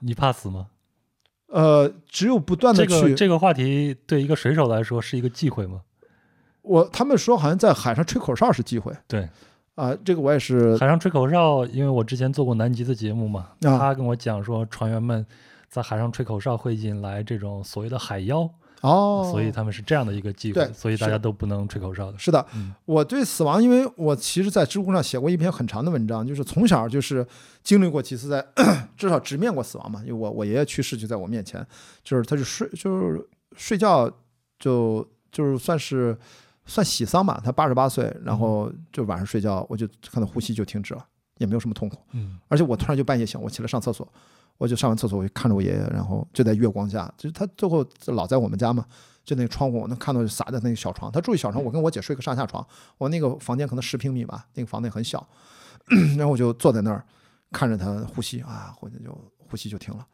你怕死吗？呃，只有不断的去，这个这个话题对一个水手来说是一个忌讳吗？我他们说好像在海上吹口哨是忌讳对，啊，这个我也是海上吹口哨，因为我之前做过南极的节目嘛，啊他跟我讲说，船员们在海上吹口哨会引来这种所谓的海妖，哦，所以他们是这样的一个忌讳对，所以大家都不能吹口哨的。是的，嗯我对死亡，因为我其实，在知乎上写过一篇很长的文章，就是从小就是经历过几次在至少直面过死亡嘛。因为我我爷爷去世就在我面前，就是他就睡就是睡觉就就是算是算喜丧吧，他八十八岁，然后就晚上睡觉，我就看到呼吸就停止了，也没有什么痛苦。嗯而且我突然就半夜醒，我起来上厕所，我就上完厕所，我就看着我爷爷，然后就在月光下，就是他最后老在我们家嘛，就那个窗户我能看到就洒在那个小床，他住一小床，我跟我姐睡个上下床，我那个房间可能十平米吧，那个房间很小，然后我就坐在那儿看着他呼吸啊，呼吸就呼吸就停了，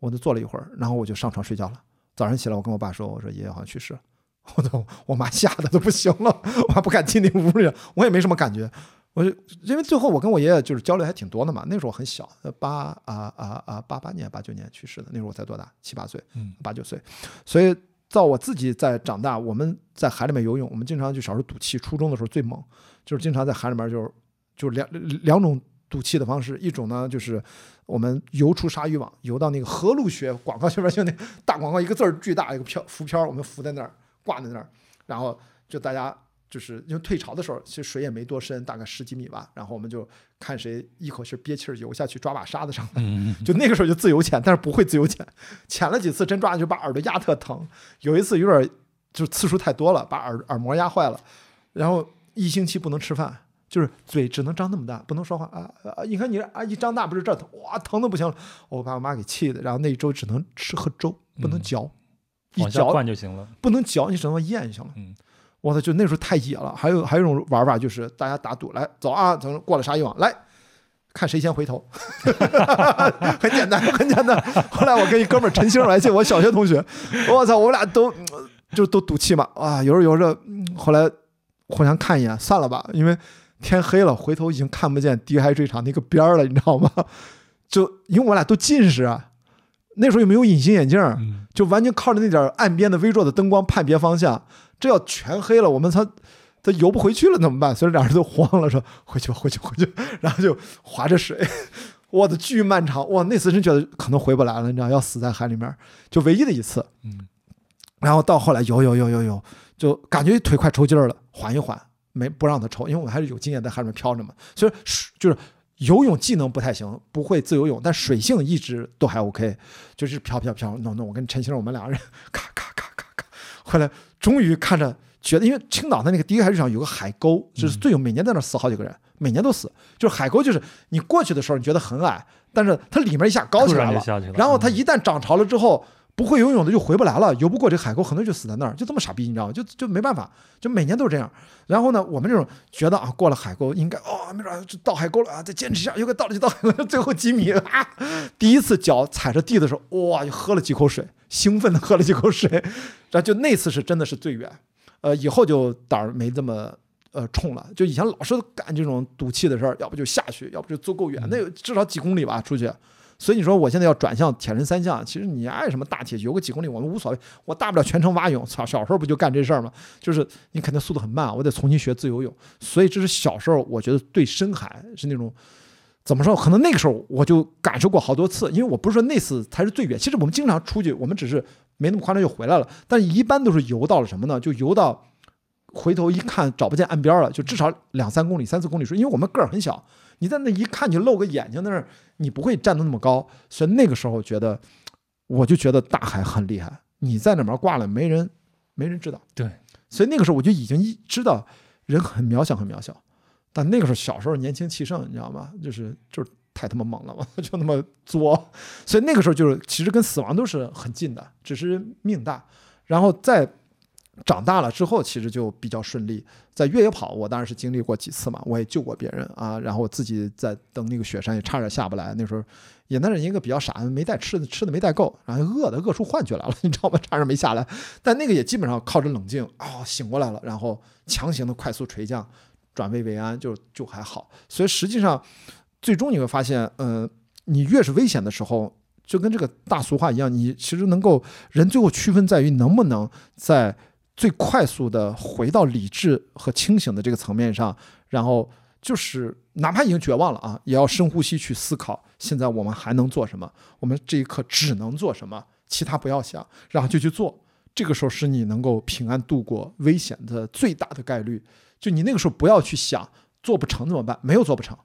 我就坐了一会儿，然后我就上床睡觉了。早上起来，我跟我爸说，我说爷爷好像去世了，我都我妈吓得都不行了，我还不敢进那屋里，我也没什么感觉，我就因为最后我跟我爷爷就是交流还挺多的嘛，那时候我很小，呃八啊啊啊八八年八九年去世的，那时候我才多大？七八岁，嗯八九岁，所以到我自己在长大，我们在海里面游泳，我们经常就小时候赌气，初中的时候最猛，就是经常在海里面就是就是两两种赌气的方式，一种呢就是我们游出鲨鱼网，游到那个河路学广告前面，就那大广告一个字儿巨大一个漂浮漂，我们浮在那儿挂在那儿，然后就大家就是因为退潮的时候，其实水也没多深，大概十几米吧，然后我们就看谁一口气憋气儿游下去，抓把沙子上来。嗯，就那个时候就自由潜，但是不会自由潜，潜了几次真抓就把耳朵压特疼，有一次有点就是次数太多了，把耳耳膜压坏了，然后一星期不能吃饭，就是嘴只能张那么大，不能说话啊啊！你看你啊一张大不是这儿疼，哇疼的不行了，我把我妈给气的，然后那一周只能吃喝粥，不能嗯嚼，一嚼灌就行了。不能嚼，你只能咽就行了。嗯，我操，就那时候太野了。还有还有一种玩法就是大家打赌，来走啊，走过了鲨鱼网，来看谁先回头，很简单，很简单。后来我跟一哥们儿陈星来，我小学同学，我操，我们俩都呃就都赌气嘛，啊，游着游着，嗯后来互相看一眼，算了吧，因为天黑了，回头已经看不见低海坠场那个边儿了，你知道吗？就因为我俩都近视啊，那时候又没有隐形眼镜就完全靠着那点儿岸边的微弱的灯光判别方向。这要全黑了，我们他他游不回去了怎么办？所以两人都慌了，说回去吧，回去，回去。然后就划着水，我的巨漫长，哇！那次真觉得可能回不来了，你知道，要死在海里面，就唯一的一次。嗯然后到后来游游游游游，就感觉腿快抽筋儿了，缓一缓，没不让他抽，因为我还是有经验在海里面漂着嘛，所以水就是游泳技能不太行，不会自由泳，但水性一直都还 OK，就是飘飘飘，弄弄，我跟陈星我们两个人咔 咔咔，后来终于看着。觉得，因为青岛的那个第一个海水场有个海沟，就是最有，每年在那儿死好几个人，每年都死。就是海沟，就是你过去的时候你觉得很矮，但是它里面一下高起来了，然后它嗯一旦涨潮了之后，不会游泳的就回不来了，游不过这海沟，很多人就死在那儿，就这么傻逼，你知道吗？就就没办法，就每年都是这样。然后呢，我们这种觉得啊，过了海沟应该哦，没准儿就到海沟了啊，再坚持一下，有个到了就到海沟，最后几米啊，第一次脚踩着地的时候，哇，就喝了几口水，兴奋的喝了几口水，然后就那次是真的是最远，呃，以后就胆儿没这么。呃，冲了，就以前老是干这种赌气的事儿，要不就下去，要不就足够远，那有至少几公里吧出去。所以你说我现在要转向铁人三项，其实你爱什么大铁游个几公里，我们无所谓，我大不了全程蛙泳。操，小时候不就干这事儿吗？就是你肯定速度很慢，我得重新学自由泳。所以这是小时候我觉得对深海是那种怎么说？可能那个时候我就感受过好多次，因为我不是说那次才是最远，其实我们经常出去，我们只是没那么夸张就回来了，但一般都是游到了什么呢？就游到。回头一看找不见岸边了，就至少两三公里、三四公里处，因为我们个儿很小，你在那一看就露个眼睛那儿，你不会站得那么高，所以那个时候觉得，我就觉得大海很厉害，你在哪边挂了，没人没人知道。对，所以那个时候我就已经一知道人很渺小，很渺小。但那个时候小时候年轻气盛，你知道吗？就是就是太他妈猛了嘛，就那么作。所以那个时候就是其实跟死亡都是很近的，只是命大。然后再长大了之后，其实就比较顺利。在越野跑，我当然是经历过几次嘛，我也救过别人啊。然后我自己在登那个雪山也差点下不来，那时候也那是一个比较傻，没带吃的，吃的没带够，然后饿的饿出幻觉来了，你知道吗？差点没下来。但那个也基本上靠着冷静啊、醒过来了，然后强行的快速垂降，转危为安，就就还好。所以实际上，最终你会发现，嗯、你越是危险的时候，就跟这个大俗话一样，你其实能够人最后区分在于能不能在最快速的回到理智和清醒的这个层面上，然后就是哪怕已经绝望了啊，也要深呼吸去思考，现在我们还能做什么？我们这一刻只能做什么？其他不要想，然后就去做。这个时候是你能够平安度过危险的最大的概率。就你那个时候不要去想做不成怎么办，没有做不成，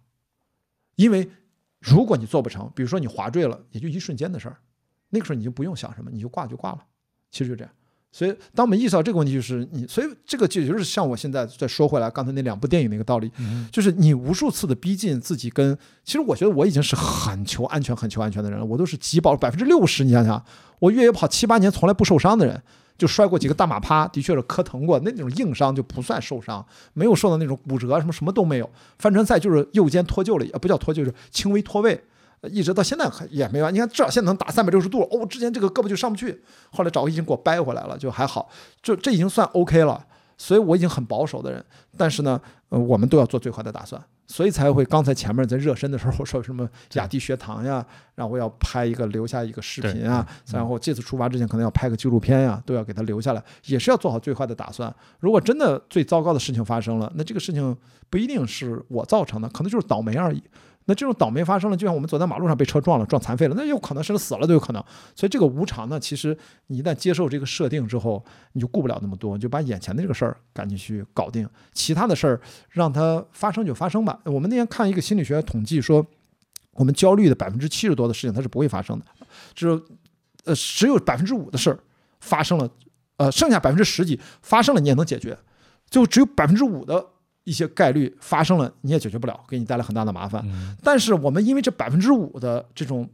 因为如果你做不成，比如说你滑坠了，也就一瞬间的事儿，那个时候你就不用想什么，你就挂就挂了，其实就这样。所以当我们意识到这个问题，就是你，所以这个就就是像我现在再说回来刚才那两部电影那个道理，就是你无数次的逼近自己跟，其实我觉得我已经是很求安全、很求安全的人了，我都是极保百分之六十，你想想，我越野跑七八年从来不受伤的人。就摔过几个大马趴，的确是磕疼过，那种硬伤就不算受伤，没有受到那种骨折什么什么都没有。帆船赛就是右肩脱臼了，也不叫脱臼，就是轻微脱位，一直到现在还也没完。你看至少现在能打三百六十度，哦，之前这个胳膊就上不去，后来找个医生给我掰回来了，就还好，就这已经算 OK 了。所以我已经很保守的人，但是呢，呃，我们都要做最坏的打算。所以才会刚才前面在热身的时候我说什么雅迪学堂呀，然后我要拍一个留下一个视频啊，然后这次出发之前可能要拍个纪录片呀，都要给他留下来，也是要做好最坏的打算。如果真的最糟糕的事情发生了，那这个事情不一定是我造成的，可能就是倒霉而已。那这种倒霉发生了，就像我们走在马路上被车撞了，撞残废了，那有可能甚至死了都有可能。所以这个无常呢，其实你一旦接受这个设定之后，你就顾不了那么多，你就把眼前的这个事儿赶紧去搞定，其他的事儿让它发生就发生吧。我们那天看一个心理学统计说，我们焦虑的百分之七十多的事情它是不会发生的，只有呃只有百分之五的事儿发生了，呃剩下百分之十几发生了你也能解决，就只有百分之五的。一些概率发生了，你也解决不了，给你带来很大的麻烦。但是我们因为这百分之五的这种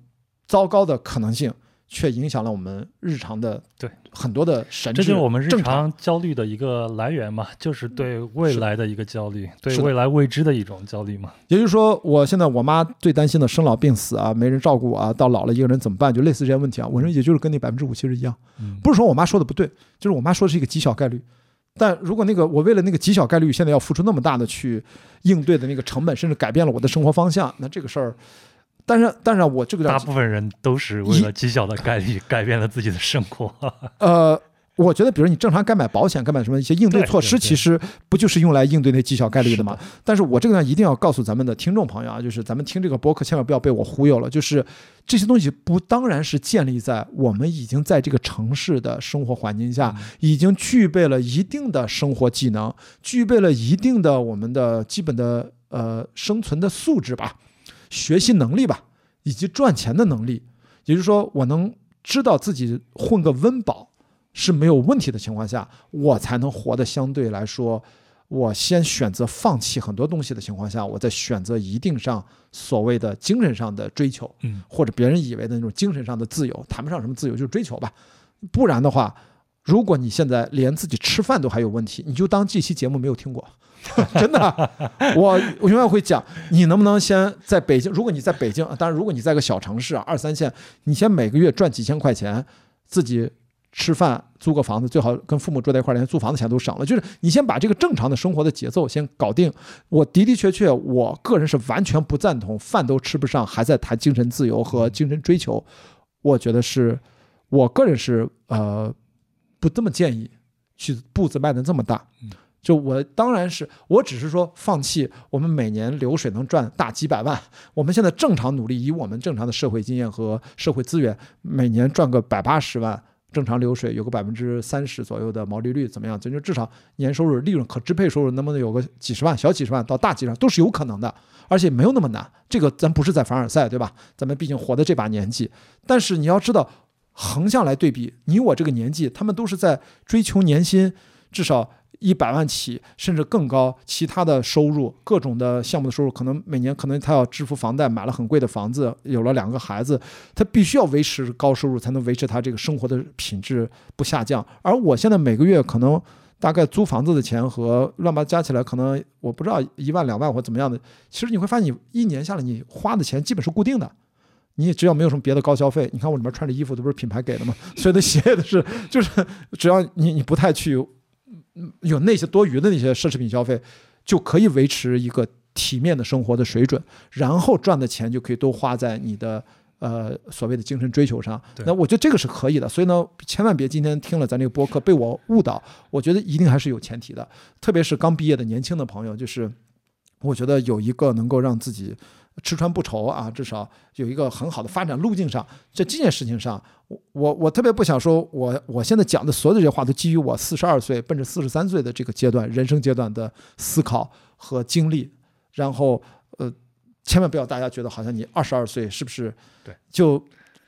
糟糕的可能性，却影响了我们日常的对很多的神。这就是我们日常焦虑的一个来源嘛，就是对未来的一个焦虑，对未来未知的一种焦虑嘛。也就是说，我现在我妈最担心的生老病死啊，没人照顾啊，到老了一个人怎么办？就类似这些问题啊。我认为也就是跟那百分之五其实一样，不是说我妈说的不对，就是我妈说的是一个极小概率。但如果那个我为了那个极小概率，现在要付出那么大的去应对的那个成本，甚至改变了我的生活方向，那这个事儿，但是但是我这个大部分人都是为了极小的概率改变了自己的生活。呃。我觉得，比如你正常该买保险，该买什么一些应对措施，其实不就是用来应对那绩效概率的吗？但是我这个呢，一定要告诉咱们的听众朋友啊，就是咱们听这个播客，千万不要被我忽悠了。就是这些东西不当然是建立在我们已经在这个城市的生活环境下，已经具备了一定的生活技能，具备了一定的我们的基本的呃生存的素质吧，学习能力吧，以及赚钱的能力。也就是说，我能知道自己混个温饱。是没有问题的情况下，我才能活得相对来说，我先选择放弃很多东西的情况下，我再选择一定上所谓的精神上的追求，嗯，或者别人以为的那种精神上的自由，谈不上什么自由，就是追求吧。不然的话，如果你现在连自己吃饭都还有问题，你就当这期节目没有听过，真的。我我永远会讲，你能不能先在北京？如果你在北京，当然如果你在个小城市啊二三线，你先每个月赚几千块钱，自己。吃饭租个房子，最好跟父母住在一块儿，连租房子钱都省了。就是你先把这个正常的生活的节奏先搞定。我的的确确，我个人是完全不赞同饭都吃不上，还在谈精神自由和精神追求。我觉得是，我个人是呃不这么建议去步子迈的这么大。就我当然是我只是说放弃我们每年流水能赚大几百万，我们现在正常努力，以我们正常的社会经验和社会资源，每年赚个百八十万。正常流水有个百分之三十左右的毛利率怎么样？咱就至少年收入、利润、可支配收入能不能有个几十万、小几十万到大几十万都是有可能的，而且没有那么难。这个咱不是在凡尔赛，对吧？咱们毕竟活的这把年纪，但是你要知道，横向来对比，你我这个年纪，他们都是在追求年薪，至少。一百万起，甚至更高，其他的收入，各种的项目的收入，可能每年可能他要支付房贷，买了很贵的房子，有了两个孩子，他必须要维持高收入，才能维持他这个生活的品质不下降。而我现在每个月可能大概租房子的钱和乱八加起来，可能我不知道一万两万或怎么样的。其实你会发现，你一年下来你花的钱基本是固定的，你只要没有什么别的高消费，你看我里面穿着衣服都不是品牌给的吗？所有的鞋也是，就是只要你你不太去。有那些多余的那些奢侈品消费，就可以维持一个体面的生活的水准，然后赚的钱就可以都花在你的呃所谓的精神追求上。那我觉得这个是可以的，所以呢，千万别今天听了咱这个播客被我误导，我觉得一定还是有前提的，特别是刚毕业的年轻的朋友，就是我觉得有一个能够让自己吃穿不愁啊，至少有一个很好的发展路径上，在这件事情上，我我我特别不想说我我现在讲的所有的这些话都基于我四十二岁奔着四十三岁的这个阶段人生阶段的思考和经历，然后呃，千万不要大家觉得好像你二十二岁是不是对就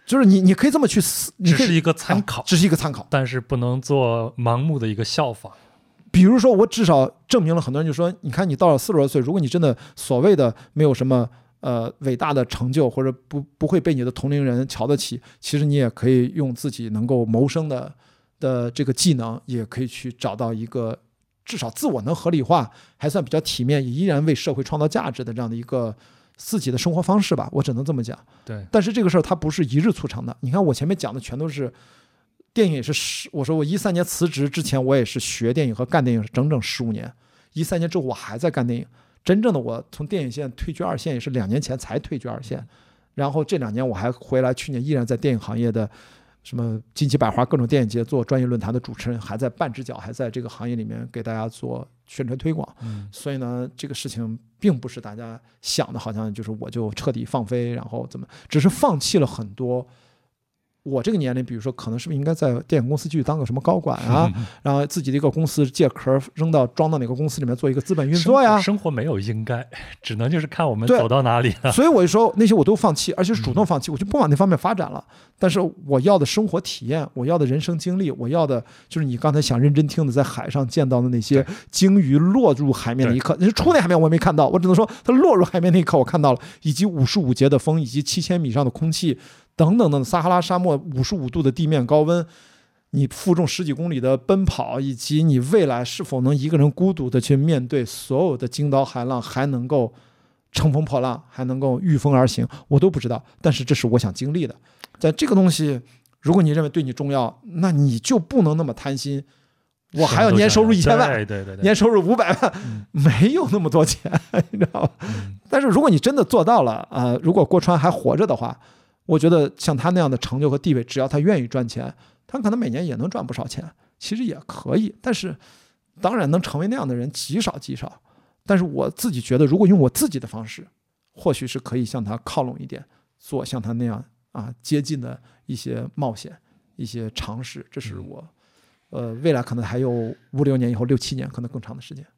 就是你你可以这么去思，你只是一个参考啊，只是一个参考。但是不能做盲目的一个效仿。比如说，我至少证明了很多人就说，你看你到了四十多岁，如果你真的所谓的没有什么呃伟大的成就，或者不不会被你的同龄人瞧得起，其实你也可以用自己能够谋生的的这个技能，也可以去找到一个至少自我能合理化，还算比较体面，也依然为社会创造价值的这样的一个自己的生活方式吧。我只能这么讲。对，但是这个事儿它不是一日促成的。你看我前面讲的全都是电影，也是十。我说我一三年辞职之前，我也是学电影和干电影整整十五年。一三年之后我还在干电影，真正的我从电影线退居二线也是两年前才退居二线。然后这两年我还回来，去年依然在电影行业的什么金鸡百花各种电影节做专业论坛的主持人，还在半只脚还在这个行业里面给大家做宣传推广。嗯，所以呢，这个事情并不是大家想的，好像就是我就彻底放飞，然后怎么，只是放弃了很多。我这个年龄，比如说，可能是不是应该在电影公司继续当个什么高管啊？然后自己的一个公司借壳扔到装到哪个公司里面做一个资本运作呀？生活没有应该，只能就是看我们走到哪里了。所以我就说那些我都放弃，而且是主动放弃，我就不往那方面发展了。但是我要的生活体验，我要的人生经历，我要的就是你刚才想认真听的，在海上见到的那些鲸鱼落入海面的一刻，那出那海面我也没看到，我只能说它落入海面那一刻我看到了，以及五十五节的风，以及七千米上的空气，等等等，撒哈拉沙漠五十五度的地面高温。你负重十几公里的奔跑，以及你未来是否能一个人孤独的去面对所有的惊涛骇浪，还能够乘风破浪，还能够御风而行，我都不知道。但是这是我想经历的。在这个东西，如果你认为对你重要，那你就不能那么贪心。我还要年收入一千万，对对对对，年收入五百万，没有那么多钱，你知道吗？嗯但是如果你真的做到了，呃，如果郭川还活着的话，我觉得像他那样的成就和地位，只要他愿意赚钱，他可能每年也能赚不少钱，其实也可以。但是，当然能成为那样的人极少极少。但是我自己觉得，如果用我自己的方式，或许是可以向他靠拢一点，做像他那样啊接近的一些冒险、一些尝试。这是我，呃，未来可能还有五六年以后、六七年，可能更长的时间。